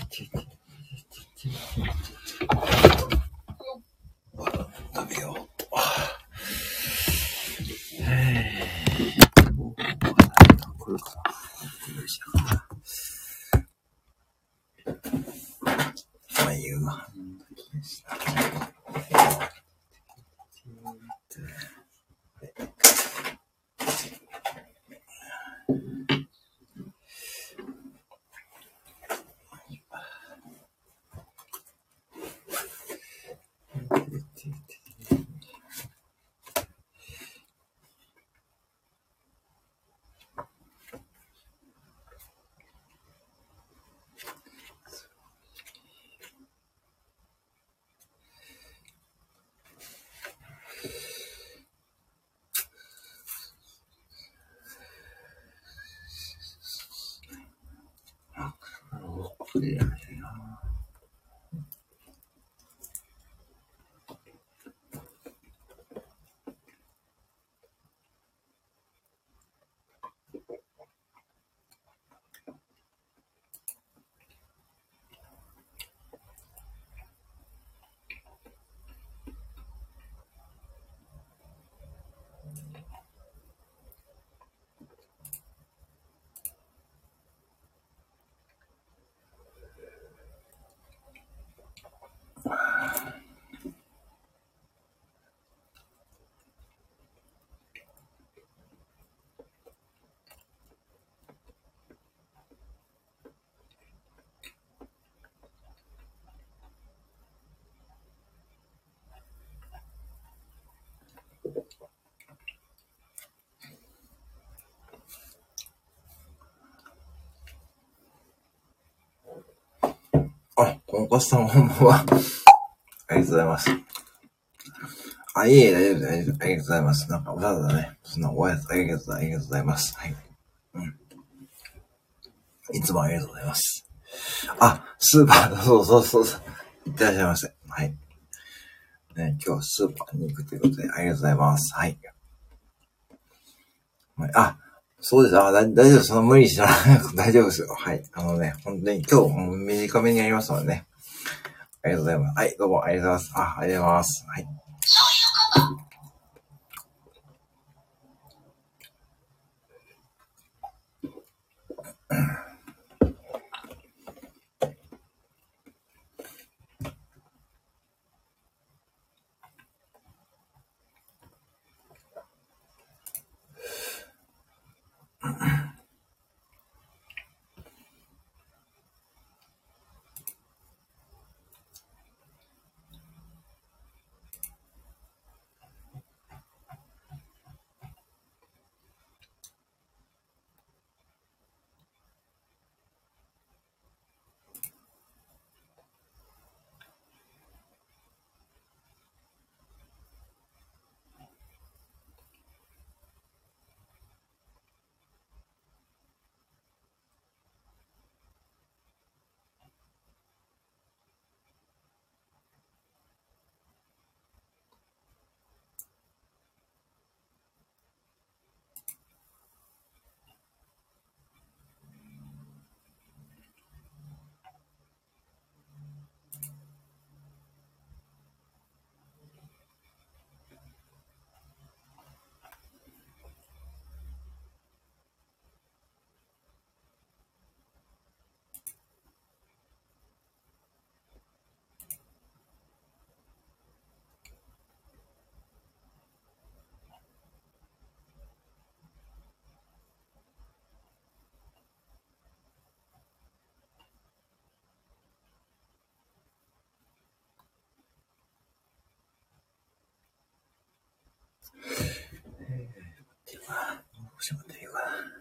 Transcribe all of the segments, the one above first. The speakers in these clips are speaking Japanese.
食べようと。こあ、とんかつさんこんばんは。ありがとうございます。あ、いえいえ、大丈夫です。大丈夫ありがとうございます。なんか、わざわざね、そんなおやつ、ありがとう、ございます。はい。うん。いつもありがとうございます。あ、スーパー、そうそうそうそう。いってらっしゃいませ。はい。ね、今日はスーパーに行くということで、ありがとうございます。はいあ、そうです。あ、大丈夫。その無理しなく 大丈夫ですよ。はい。あのね、本当に今日もう短めにやりますのでね。ありがとうございます。はい、どうもありがとうございます。あ、ありがとうございます。はい。どうしようっていうか。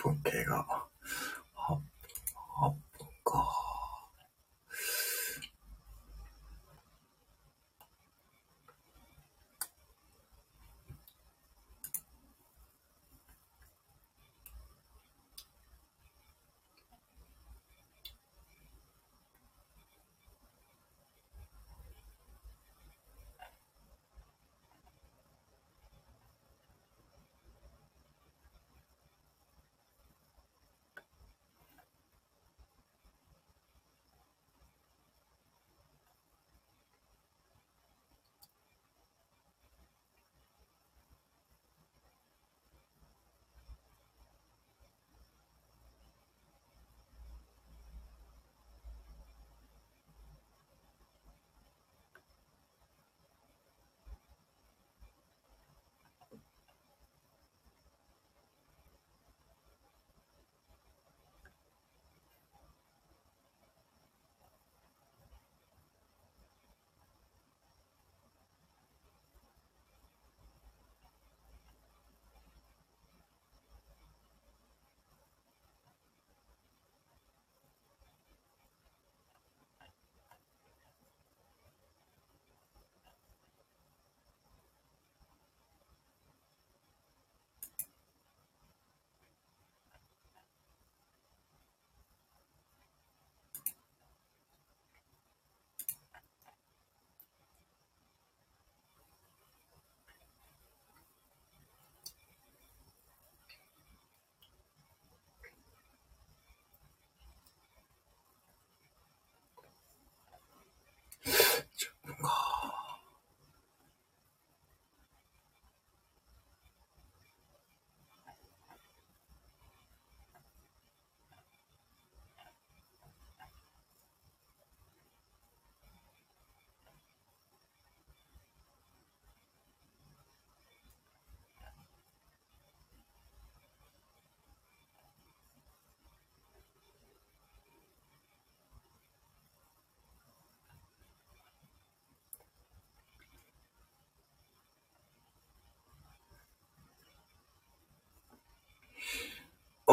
分系が。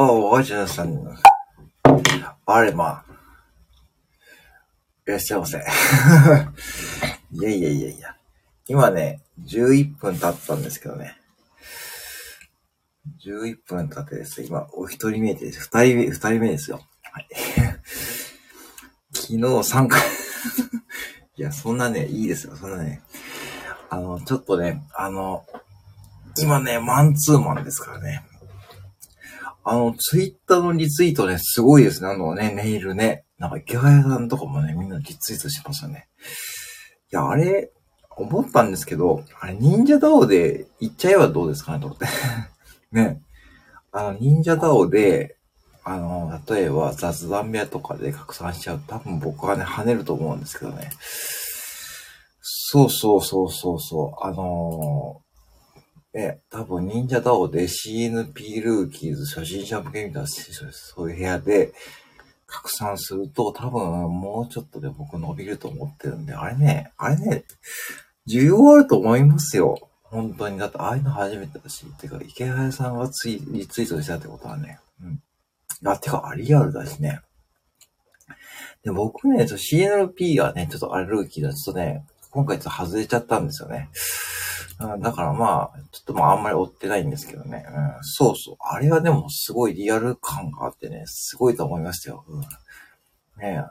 ああ、おじゃさん。あれ、まあ。いらっしゃいませ。いやいやいやいや。今ね、11分経ったんですけどね。11分経ってですね、今、お一人目です。二人目、二人目ですよ。はい。昨日3回 いや、そんなね、いいですよ。そんなね。あの、ちょっとね、あの、今ね、マンツーマンですからね。あの、ツイッターのリツイートね、すごいですね。あのね、ネイルね。なんか、池谷さんとかもね、みんなリツイートしましたね。いや、あれ、思ったんですけど、あれ、忍者ダオで行っちゃえばどうですかねと思って。ね。あの、忍者ダオで、あの、例えば雑談部屋とかで拡散しちゃうと多分僕はね、跳ねると思うんですけどね。そうそうそうそうそう。あのね、多分忍者ダオで CNP ルーキーズ初心者向けみたいな、そういう部屋で拡散すると多分もうちょっとで僕伸びると思ってるんで、あれね、あれね、需要あると思いますよ。本当に。だってああいうの初めてだし。てか、池谷さんがツイリツイートしたってことはね。うん。あ、てか、あリアルだしね。で、僕ね、CNP がね、ちょっとあれルーキーだちょっとね、今回ちょっと外れちゃったんですよね。だからまあ、ちょっとまああんまり追ってないんですけどね。うん、そうそう。あれはでもすごいリアル感があってね、すごいと思いましたよ。うん、ね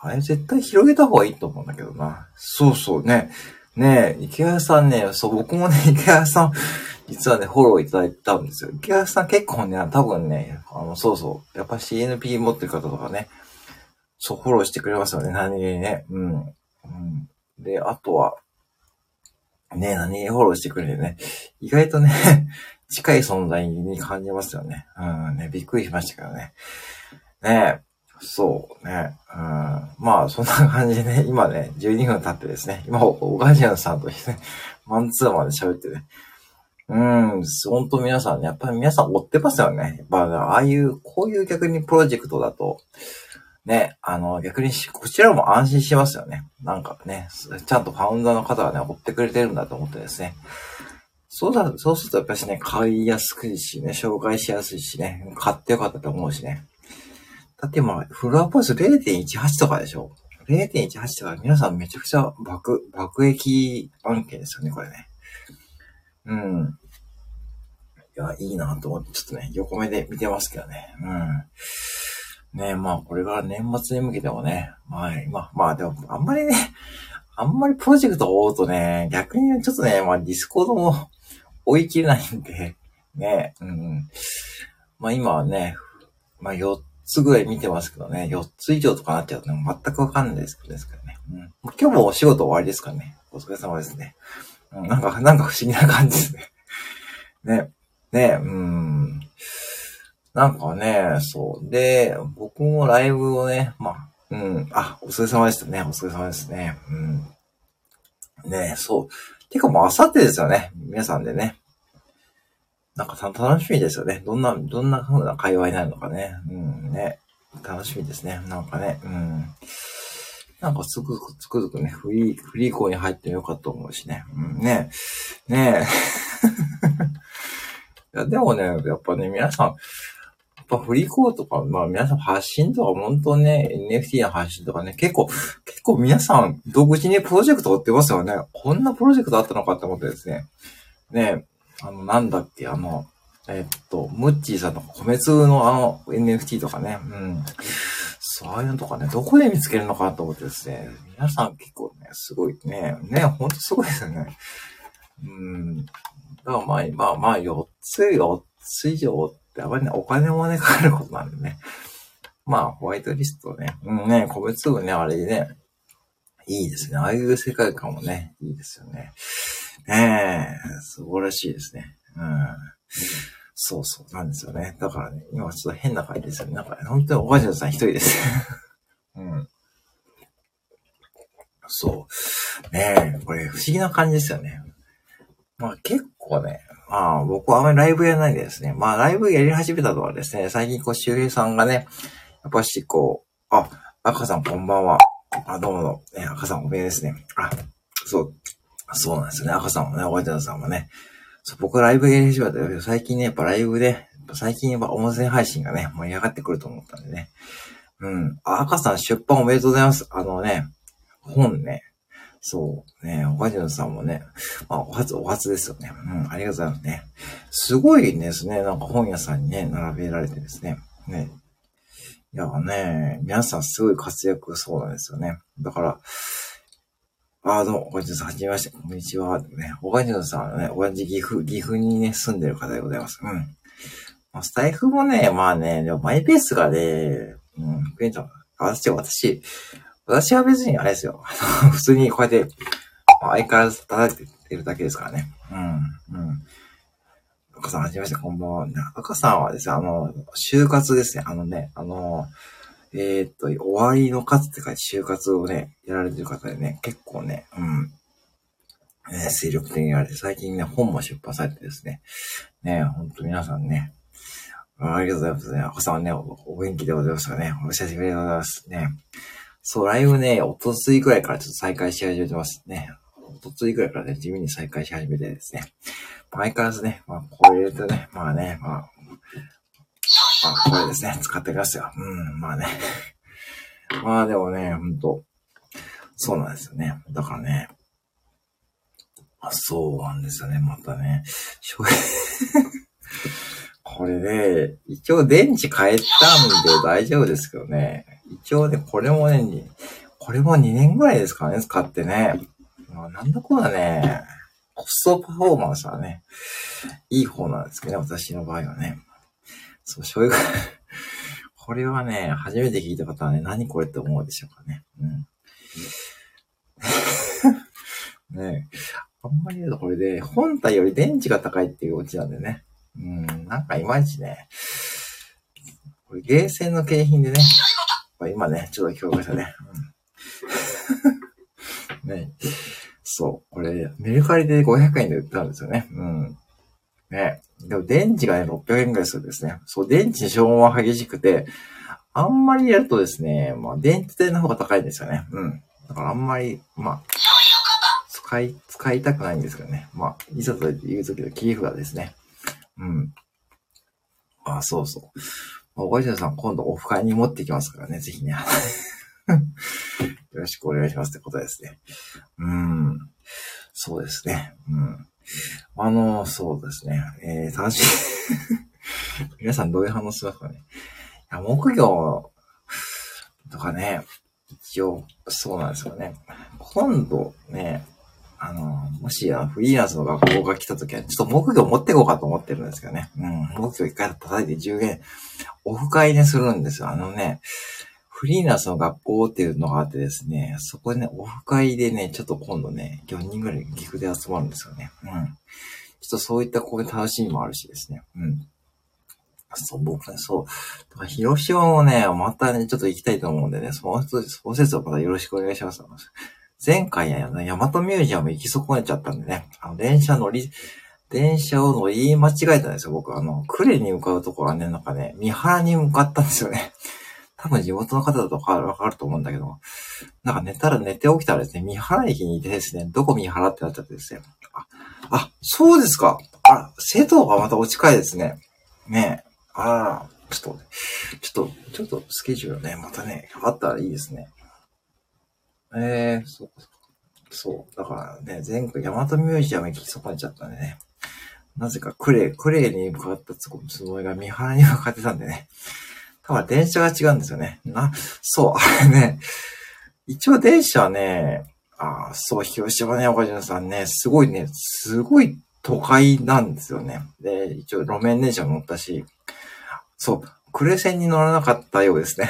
あれ絶対広げた方がいいと思うんだけどな。そうそうね。ねえ、池谷さんね、そう、僕もね、池谷さん、実はね、フォローいただいたんですよ。池谷さん結構ね、多分ね、あの、そうそう、やっぱ CNP 持ってる方とかね、そう、フォローしてくれますよね、何気にね。うん。うん、で、あとは、ね、何フォローしてくれてね。意外とね、近い存在に感じますよね。うん、ね、びっくりしましたけどね。ねそうね。うん、まあ、そんな感じでね、今ね、12分経ってですね、今、オガジアンさんとですね、マンツーマンで喋ってね。うん、本当皆さんね、やっぱり皆さん追ってますよね。やっぱ、ああいう、こういう逆にプロジェクトだと、ね、あの、逆にこちらも安心しますよね。なんかね、ちゃんとファウンダーの方がね、追ってくれてるんだと思ってですね。そうだ、そうするとやっぱしね、買いやすくしね、紹介しやすいしね、買ってよかったと思うしね。だって今、フロアポイント0.18とかでしょ ?0.18 とか皆さんめちゃくちゃ爆、爆撃案件ですよね、これね。うん。いや、いいなと思って、ちょっとね、横目で見てますけどね。うん。ねえまあ、これが年末に向けてもね、まあ、今、まあでも、あんまりね、あんまりプロジェクトを追うとね、逆にちょっとね、まあ、ディスコードも 追い切れないんで、ね、うん。まあ今はね、まあ4つぐらい見てますけどね、4つ以上とかなっちゃうと、ね、全くわかんないですけどね。うん。今日もお仕事終わりですからね。お疲れ様ですね。うん、なんか、なんか不思議な感じですね。ね。ね、うん。なんかね、そう。で、僕もライブをね、まあ、うん。あ、お疲れ様でしたね。お疲れ様ですね。うん。ねそう。てかもうあさってですよね。皆さんでね。なんか楽しみですよね。どんな、どんな風な会話になるのかね。うんね。楽しみですね。なんかね。うん。なんかつくづくつくづくね、フリー、フリー校に入ってもよかったと思うしね。うんね。ねえ。いや、でもね、やっぱね、皆さん、やっぱフリーコーとか、まあ皆さん発信とか、本当ね、NFT の発信とかね、結構、結構皆さん独自にプロジェクト追ってますよね。こんなプロジェクトあったのかって思ってですね。ねあの、なんだっけ、あの、えっと、ムッチーさんの米粒のあの NFT とかね、うん。そういうのとかね、どこで見つけるのかなと思ってですね、皆さん結構ね、すごいね、ね、ほんとすごいですよね。うん。だからまあ、まあまあ、4つ、4つ以上ってあまりね、お金もね、かかることなんでね。まあ、ホワイトリストね、うんね、米粒ね、あれでね、いいですね。ああいう世界観もね、いいですよね。ねえ、素晴らしいですね。うん。そうそう、なんですよね。だからね、今ちょっと変な感じですよね。なんか、ね、本当におかしなさん一人です。うん。そう。ねえ、これ不思議な感じですよね。まあ結構ね、まあ僕はあまりライブやらないですね。まあライブやり始めたのはですね、最近こう周平さんがね、やっぱしこう、あ、赤さんこんばんは。あ、どうもどうも。赤さんおめでですね。あ、そう。そうなんですよね。赤さんもね、おばちゃんさんもね。そう、僕ライブやり始めたけど、最近ね、やっぱライブで、最近やっぱ音声配信がね、盛り上がってくると思ったんでね。うん。あ、赤さん出版おめでとうございます。あのね、本ね。そうね、おかじゅんさんもね、まあ、お初、お初ですよね。うん、ありがとうございますね。すごいですね、なんか本屋さんにね、並べられてですね。ね。いやね、皆さんすごい活躍そうなんですよね。だから、ああ、どうも、おかじゅんさん、はじめまして、こんにちは。ね、おかじゅんさんはね、同じ岐阜、岐阜にね、住んでる方でございます。うん。まあ、スタイフもね、まあね、でもマイペースがね、うん、増えた。私、私、私は別にあれですよ。普通にこうやって、相変わらず叩いてるだけですからね。うん、うん。赤さん、はじめまして、こんばんは。赤さんはですね、あの、就活ですね。あのね、あの、えー、っと、終わりの活って書いて就活をね、やられてる方でね、結構ね、うん、ね、精力的にやられて、最近ね、本も出版されてですね、ね、ほんと皆さんね、ありがとうございますね。赤さんはね、お元気でございますかね。お久しぶりでございますね。そう、ライブね、おとついくらいからちょっと再開し始めてますね。おとついくらいからね、地味に再開し始めてですね。相変わらずね、まあ、これ入れてね、まあね、まあ、まあ、これですね。使ってきますよ。うん、まあね。まあでもね、ほんと、そうなんですよね。だからね、あそうなんですよね。またね。これね、一応電池変えたんで大丈夫ですけどね。一応ね、これもね、これも2年ぐらいですからね、使ってね。ま、なんだこうだね。コストパフォーマンスはね、いい方なんですけどね、私の場合はね。そう、醤油がこれはね、初めて聞いた方はね、何これって思うでしょうかね。うん。ねあんまり言うとこれで、本体より電池が高いっていうオチなんでね。うん、なんかいまいちね。これ、ゲーセンの景品でね。今ね、ちょっと共感したね。うん、ねそう。これ、メルカリで500円で売ったんですよね。うん。ね。でも電池がね、600円ぐらいするんですね。そう、電池消耗は激しくて、あんまりやるとですね、まあ、電池代の方が高いんですよね。うん。だからあんまり、まあ、使い、使いたくないんですけどね。まあ、いざと言うときの切り札ですね。うん。あ、そうそう。おばあちゃんさん、今度オフ会に持ってきますからね、ぜひね。よろしくお願いしますってことですね。うん。そうですね。うん。あの、そうですね。えー、楽しい 皆さんどういう反応しますかね。いや、木魚とかね、一応、そうなんですよね。今度ね、あの、もしやフリーランスの学校が来た時は、ちょっと木魚持っていこうかと思ってるんですけどね。うん、木魚一回叩いて10円、オフ会ね、するんですよ。あのね、フリーランスの学校っていうのがあってですね、そこでね、オフ会でね、ちょっと今度ね、4人ぐらい岐阜で集まるんですよね。うん。ちょっとそういったこういう楽しみもあるしですね。うん。そう、僕ね、そう。だから広島もね、またね、ちょっと行きたいと思うんでね、その、その説をまたよろしくお願いします。前回やね、ヤマトミュージアム行き損ねちゃったんでね、あの、電車乗り、電車を乗り間違えたんですよ、僕。あの、呉に向かうところはね、なんかね、三原に向かったんですよね。多分地元の方だとわかると思うんだけど、なんか寝たら寝て起きたらですね、三原駅にいてですね、どこ三原ってなっちゃってですね。あ、あ、そうですか。あ、瀬戸がまた落ちいですね。ねえ。ああ、ちょっと、ちょっと、ちょっとスケジュールね、またね、あったらいいですね。ええー、そう、そう。だからね、前回ヤマトミュージアム行き損ねちゃったんでね。なぜかクレイ、クレイに向かったつもりが三原に向かってたんでね。多分電車が違うんですよね。な、そう、あれね、一応電車はね、ああそう、広島ね、岡島さんね、すごいね、すごい都会なんですよね。で、一応路面電車も乗ったし、そう、クレセンに乗らなかったようですね。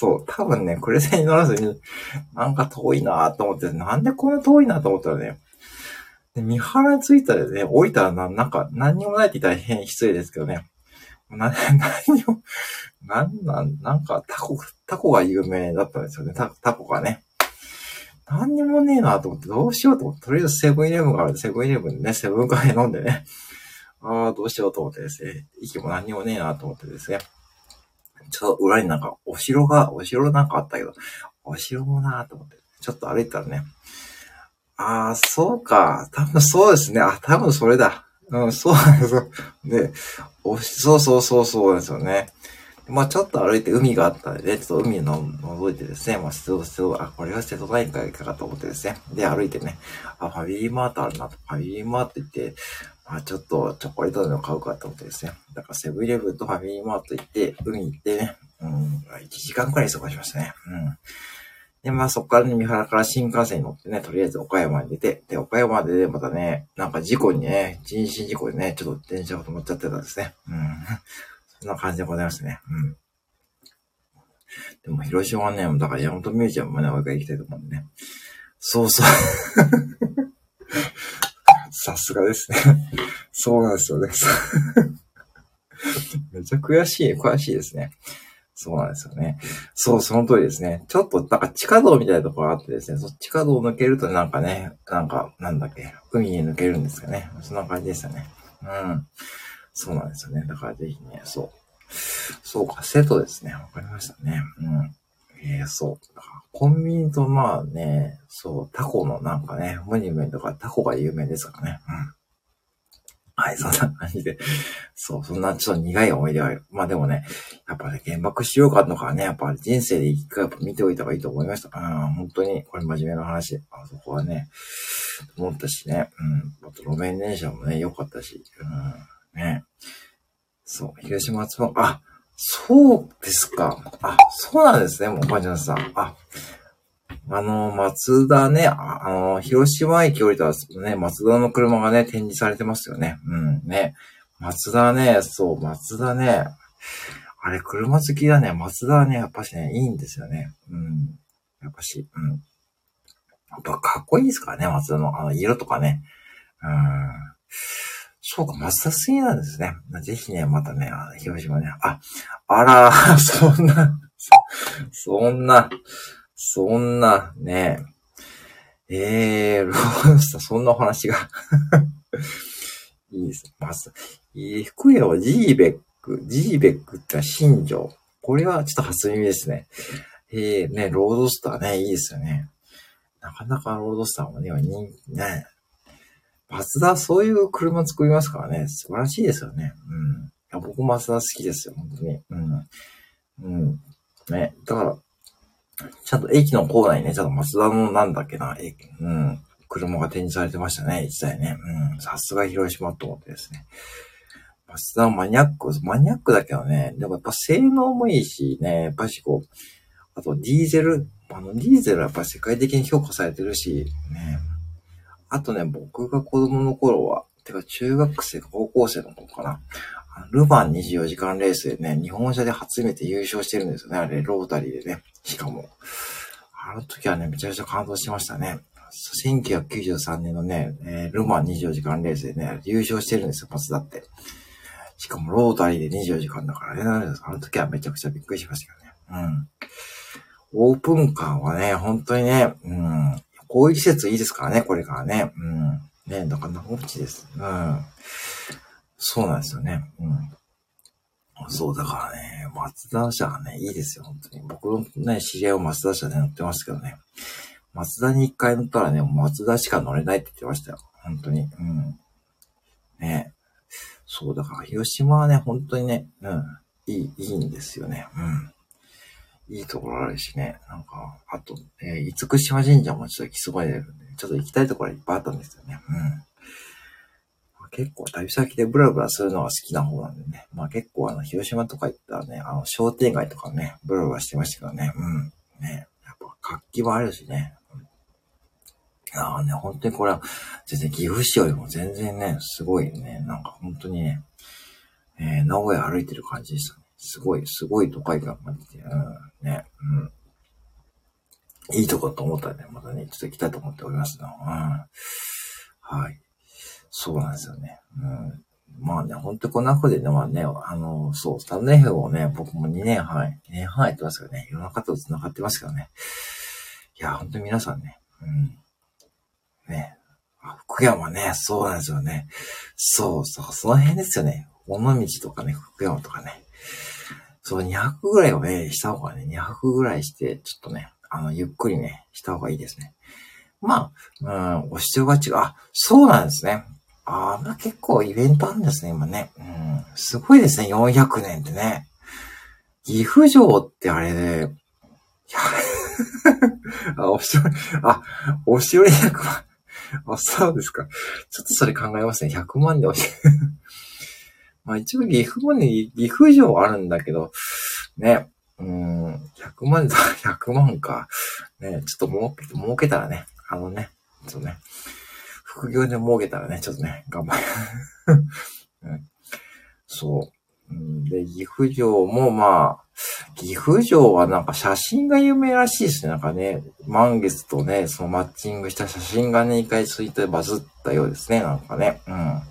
そう、多分ね、クレセに乗らずに、なんか遠いなと思って、なんでこんな遠いなと思ったらね、で、三原に着いたらね、降りたらな、なんか、何にもないって言ったら変失礼ですけどね、な、何を、なんなん、なんかタコ、タコが有名だったんですよね。タタコがね。何にもねえなと思って、どうしようと思って、とりあえずセブンイレブンがあるセブンイレブンでね、セブンカフェ飲んでね。ああ、どうしようと思ってですね、息も何にもねえなと思ってですね。ちょっと裏になんか、お城が、お城なんかあったけど、お城もなーと思って、ちょっと歩いたらね、ああ、そうか。多分そうですね。あ、多分それだ。うん、そうなんですよ。で、おそうそうそうそうですよね。まあちょっと歩いて海があったんで、ね、ちょっと海の覗いてですね、まあ瀬戸、瀬戸、あ、これは瀬戸内海かと思ってですね。で、歩いてね、あ、ファミリーマートあるなと、ファミリーマート行って、あちょっとチョコレートでも買うかと思ってですね。だからセブンイレブンとファミリーマート行って、海行ってね、うん、1時間くらい過ごしましたね。うん。で、まあそこからね、三原から新幹線に乗ってね、とりあえず岡山に出て、で、岡山でね、またね、なんか事故にね、人身事故でね、ちょっと電車が止まっちゃってたんですね。うん。そんな感じでございますね。うん。でも、広島はね、だから山本ミュージアムもね、おいから行きたいと思うんでね。そうそう。さすがですね。そうなんですよね。めっちゃ悔しい、悔しいですね。そうなんですよね。そう、その通りですね。ちょっと、なんか地下道みたいなところがあってですね、そっち地下道を抜けるとなんかね、なんか、なんだっけ、海に抜けるんですかね。そんな感じでしたね。うん。そうなんですよね。だからぜひね、そう。そうか、瀬戸ですね。わかりましたね。うん。ええー、そう。コンビニとまあね、そう、タコのなんかね、モニュメントがタコが有名ですからね。うん。はい、そんな感じで。そう、そんなちょっと苦い思い出はある。まあでもね、やっぱね、原爆しようかとかね、やっぱ人生で一回やっぱ見ておいた方がいいと思いました。うん、本当に、これ真面目な話。あそこはね、思ったしね。うん、あと路面電車もね、良かったし。うん、ね。そう、広島つも、あ、そうですか。あ、そうなんですね、もう、ばあちゃんさん。あ、あの、松田ね、あの、広島駅降りたらね、松田の車がね、展示されてますよね。うん、ね。松田ね、そう、松田ね。あれ、車好きだね。松田はね、やっぱしね、いいんですよね。うん。やっぱし、うん。やっぱかっこいいですからね、松田の、あの、色とかね。うん。そうか、松田好きなんですね。ぜひね、またね、広島ね。あ、あら、そんな、そんな、そんな、ねえ。えー、ロースター、そんなお話が いいですね。まず、えー、福屋はジーベック、ジーベックっては新庄。これはちょっと初耳ですね。えー、ね、ロードスターね、いいですよね。なかなかロードスターもね、人気ね。マツダそういう車作りますからね。素晴らしいですよね。うん。いや僕マツダ好きですよ、本当に。うん。うん。ね。だから、ちゃんと駅の構内にね、ちゃんとマツダのなんだっけな、え、うん。車が展示されてましたね、一台ね。うん。さすが広島と思ってですね。マツダマニアック、マニアックだけどね、でもやっぱ性能もいいしね、やっぱしこう、あとディーゼル、あのディーゼルはやっぱ世界的に評価されてるし、ね。あとね、僕が子供の頃は、てか中学生か高校生の頃かな。ルヴァン24時間レースでね、日本車で初めて優勝してるんですよね。あれ、ロータリーでね。しかも。あの時はね、めちゃくちゃ感動しましたね。1993年のね、えールヴァン24時間レースでね、優勝してるんですよ、マツダって。しかもロータリーで24時間だからね、あの時はめちゃくちゃびっくりしましたけどね。うん。オープンカーはね、本当にね、うん。こういう季節いいですからね、これからね。うん。ね、だから長持ちです。うん。そうなんですよね。うん。そう、だからね、マツダ車がね、いいですよ、本当に。僕のね、知り合いはマツダ車で乗ってますけどね。マツダに一回乗ったらね、マツダしか乗れないって言ってましたよ。本当に。うん。ね。そう、だから広島はね、本当にね、うん。いい、いいんですよね。うん。いいところあるしね。なんか、あと、えー、厳島神社もちょっと来そばでるんで、ちょっと行きたいところいっぱいあったんですよね。うん。結構旅先でブラブラするのが好きな方なんでね。まあ結構あの、広島とか行ったらね、あの、商店街とかね、ブラブラしてましたけどね。うん。ね。やっぱ活気もあるしね。うんいやーね、本当にこれは、全然岐阜市よりも全然ね、すごいね、なんか本当にね、えー、名古屋歩いてる感じでしたね。すごい、すごい都会感が出て、うん、うん。いいとこと思ったらね、またね、ちょっと行きたいと思っておりますの。うん。はい。そうなんですよね。うん。まあね、ほんとこんな風でね、まあね、あの、そう、スタンド F をね、僕も2年半、2年半やってますけどね、いろんな方と繋がってますからね。いや、ほんと皆さんね、うん。ね。福山ね、そうなんですよね。そうそう、その辺ですよね。尾道とかね、福山とかね。そう、200ぐらいをね、した方がね、200ぐらいして、ちょっとね、あの、ゆっくりね、した方がいいですね。まあ、うん、お必要が違う。あ、そうなんですね。あ、まあ結構イベントあるんですね、今ね。うん、すごいですね、400年ってね。岐阜城ってあれで、い やあ、お城、あ、お城で100万。あ、そうですか。ちょっとそれ考えますね。100万でお城。まあ一応岐阜もね、岐阜城あるんだけど、ね、うん、100万だ、100万か。ね、ちょっと儲け、儲けたらね、あのね、ちょっとね、副業で儲けたらね、ちょっとね、頑張る。うん、そう。うんで、岐阜城もまあ、岐阜城はなんか写真が有名らしいですね。なんかね、満月とね、そのマッチングした写真がね、一回ツイートでバズったようですね。なんかね。うん。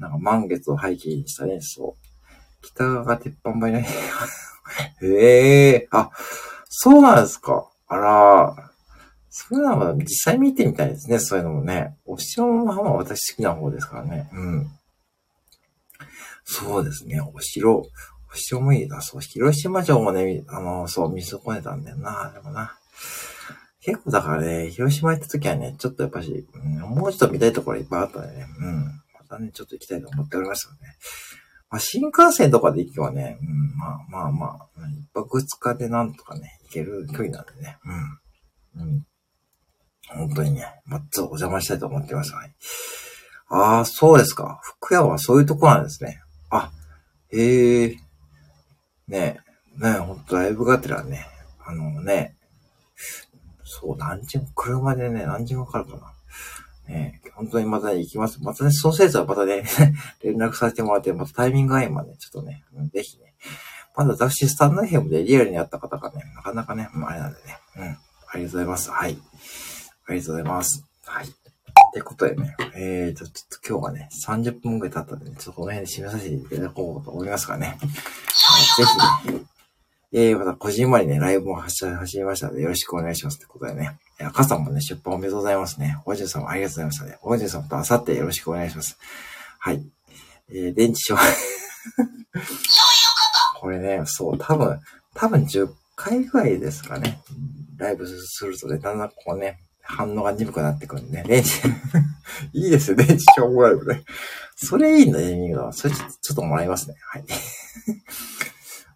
なんか満月を背景にしたね、そう。北側が鉄板張りない。へえ、あ、そうなんですか。あら、そういうのは実際見てみたいですね、そういうのもね。お城の浜は私好きな方ですからね。うん。そうですね、お城。お城もいいな。そう、広島城もね、あの、そう、見損ねたんだよな、でもな。結構だからね、広島行った時はね、ちょっとやっぱし、うん、もうちょっと見たいところいっぱいあったね、うん。たね、ちょっと行きたいと思っておりますよね。まあ、新幹線とかで行けばね、うん、まあまあまあ、一泊二日でなんとかね、行ける距離なんでね、うん。うん。本当にね、まっつお邪魔したいと思ってます。はい。ああ、そうですか。福山はそういうとこなんですね。あ、へえ。ねえ、ねえ、ほんとライブがてらね、あのね、そう、何時間、車でね、何時間かかるかな。ねえ、本当にまた、行きます。またね、そうせずはまたね、連絡させてもらって、またタイミング合いまで、ちょっとね、うんぜひね。まだ私、スタンド FM でリアルに会った方がね、なかなかね、うんあれなんでね。うん。ありがとうございます。はい。ありがとうございます。はい。ってことでね、えーと、ちょっと今日はね、30分くらい経ったんで、ね、ちょっとこの辺で締めさせていただこうと思いますかね。はい、ぜひね、えー、また、個人まりね、ライブも走走りましたので、よろしくお願いしますってことでね。えー赤さんもね、出版おめでとうございますね。おじゅさんもありがとうございましたね。おじゅさんとあさってよろしくお願いします。はい。えー、電池賞。これね、そう、多分、多分10回ぐらいですかね。ライブするとね、だんだんこうね、反応が鈍くなってくるんでね。レンジいいですよ、レンジしょうもないよね。それいいんだ、ネーミングは。それちょっともらいますね。はい。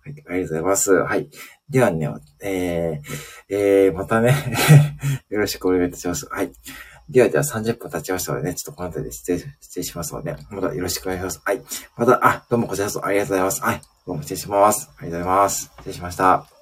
はい、ありがとうございます。はい。ではね、えー、えー、またね よろしくお願いいたします。はい。ではでは30分経ちましたのでね、ちょっとこの辺りで失礼、失礼しますので、またよろしくお願いします。はい。また、あ、どうもこちらこそありがとうございます。はい。どうも失礼します。ありがとうございます。失礼しました。